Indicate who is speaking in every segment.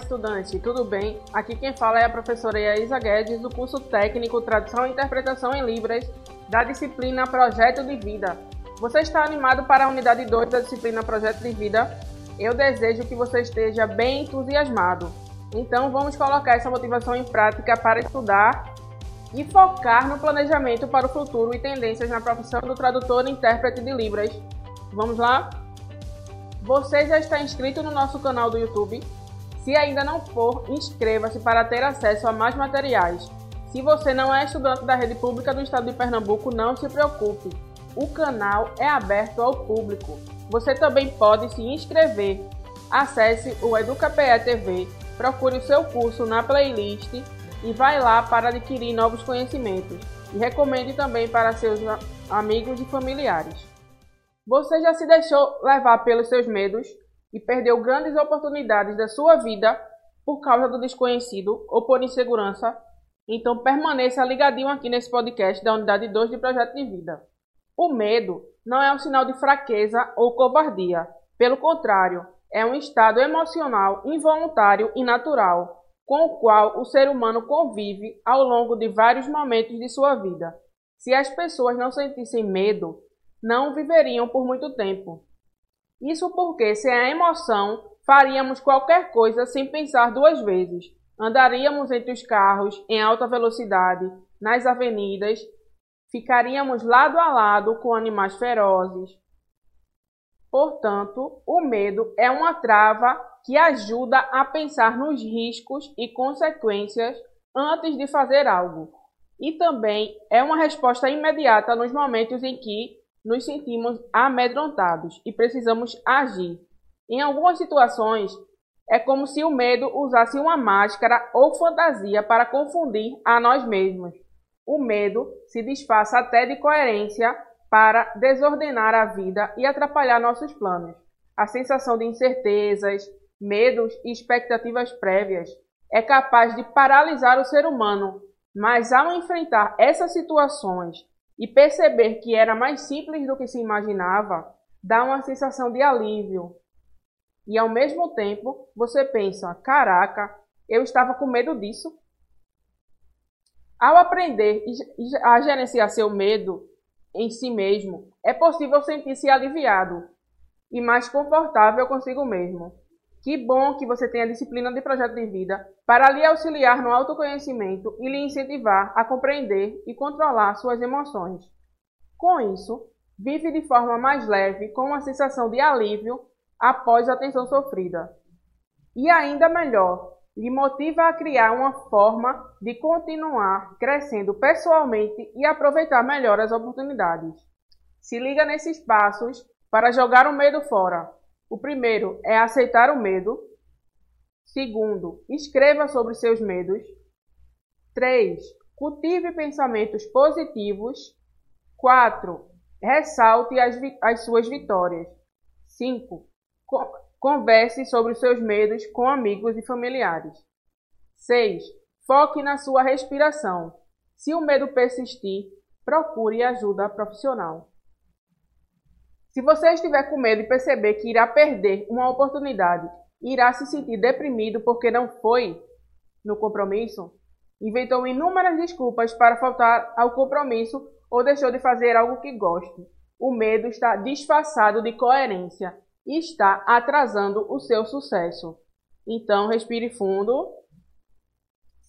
Speaker 1: estudante, tudo bem? Aqui quem fala é a professora Isa Guedes, do curso técnico Tradução e Interpretação em Libras, da disciplina Projeto de Vida. Você está animado para a unidade 2 da disciplina Projeto de Vida? Eu desejo que você esteja bem entusiasmado. Então vamos colocar essa motivação em prática para estudar e focar no planejamento para o futuro e tendências na profissão do tradutor e intérprete de Libras. Vamos lá? Você já está inscrito no nosso canal do YouTube? Se ainda não for, inscreva-se para ter acesso a mais materiais. Se você não é estudante da rede pública do estado de Pernambuco, não se preocupe. O canal é aberto ao público. Você também pode se inscrever. Acesse o EducaPE TV, procure o seu curso na playlist e vai lá para adquirir novos conhecimentos. E recomende também para seus amigos e familiares. Você já se deixou levar pelos seus medos? E perdeu grandes oportunidades da sua vida por causa do desconhecido ou por insegurança, então permaneça ligadinho aqui nesse podcast da Unidade 2 de Projeto de Vida. O medo não é um sinal de fraqueza ou covardia. Pelo contrário, é um estado emocional involuntário e natural, com o qual o ser humano convive ao longo de vários momentos de sua vida. Se as pessoas não sentissem medo, não viveriam por muito tempo. Isso porque, sem a emoção, faríamos qualquer coisa sem pensar duas vezes. Andaríamos entre os carros em alta velocidade, nas avenidas, ficaríamos lado a lado com animais ferozes. Portanto, o medo é uma trava que ajuda a pensar nos riscos e consequências antes de fazer algo. E também é uma resposta imediata nos momentos em que nos sentimos amedrontados e precisamos agir. Em algumas situações, é como se o medo usasse uma máscara ou fantasia para confundir a nós mesmos. O medo se disfarça até de coerência para desordenar a vida e atrapalhar nossos planos. A sensação de incertezas, medos e expectativas prévias é capaz de paralisar o ser humano, mas ao enfrentar essas situações e perceber que era mais simples do que se imaginava dá uma sensação de alívio. E ao mesmo tempo, você pensa: caraca, eu estava com medo disso. Ao aprender a gerenciar seu medo em si mesmo, é possível sentir-se aliviado e mais confortável consigo mesmo. Que bom que você tem a disciplina de projeto de vida para lhe auxiliar no autoconhecimento e lhe incentivar a compreender e controlar suas emoções. Com isso, vive de forma mais leve, com uma sensação de alívio após a tensão sofrida. E ainda melhor, lhe motiva a criar uma forma de continuar crescendo pessoalmente e aproveitar melhor as oportunidades. Se liga nesses passos para jogar o medo fora o primeiro é aceitar o medo. Segundo, escreva sobre seus medos. 3. Cultive pensamentos positivos. 4. Ressalte as, as suas vitórias. 5. Converse sobre seus medos com amigos e familiares. 6. Foque na sua respiração. Se o medo persistir, procure ajuda profissional. Se você estiver com medo e perceber que irá perder uma oportunidade, irá se sentir deprimido porque não foi no compromisso, inventou inúmeras desculpas para faltar ao compromisso ou deixou de fazer algo que goste. O medo está disfarçado de coerência e está atrasando o seu sucesso. Então, respire fundo,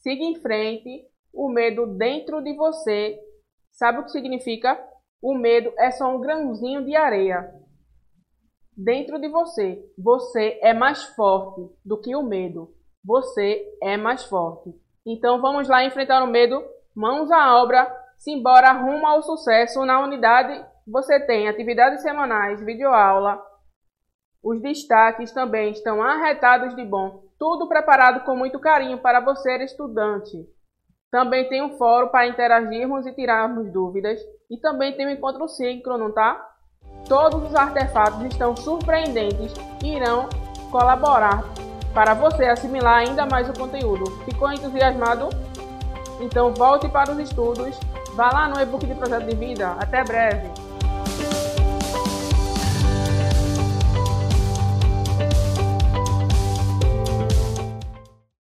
Speaker 1: siga em frente. O medo dentro de você, sabe o que significa? O medo é só um grãozinho de areia dentro de você. Você é mais forte do que o medo. Você é mais forte. Então vamos lá enfrentar o medo. Mãos à obra. Simbora rumo ao sucesso na unidade. Você tem atividades semanais, videoaula. Os destaques também estão arretados de bom. Tudo preparado com muito carinho para você, estudante. Também tem um fórum para interagirmos e tirarmos dúvidas. E também tem um encontro síncrono, tá? Todos os artefatos estão surpreendentes e irão colaborar para você assimilar ainda mais o conteúdo. Ficou entusiasmado? Então volte para os estudos, vá lá no e-book de projeto de vida. Até breve!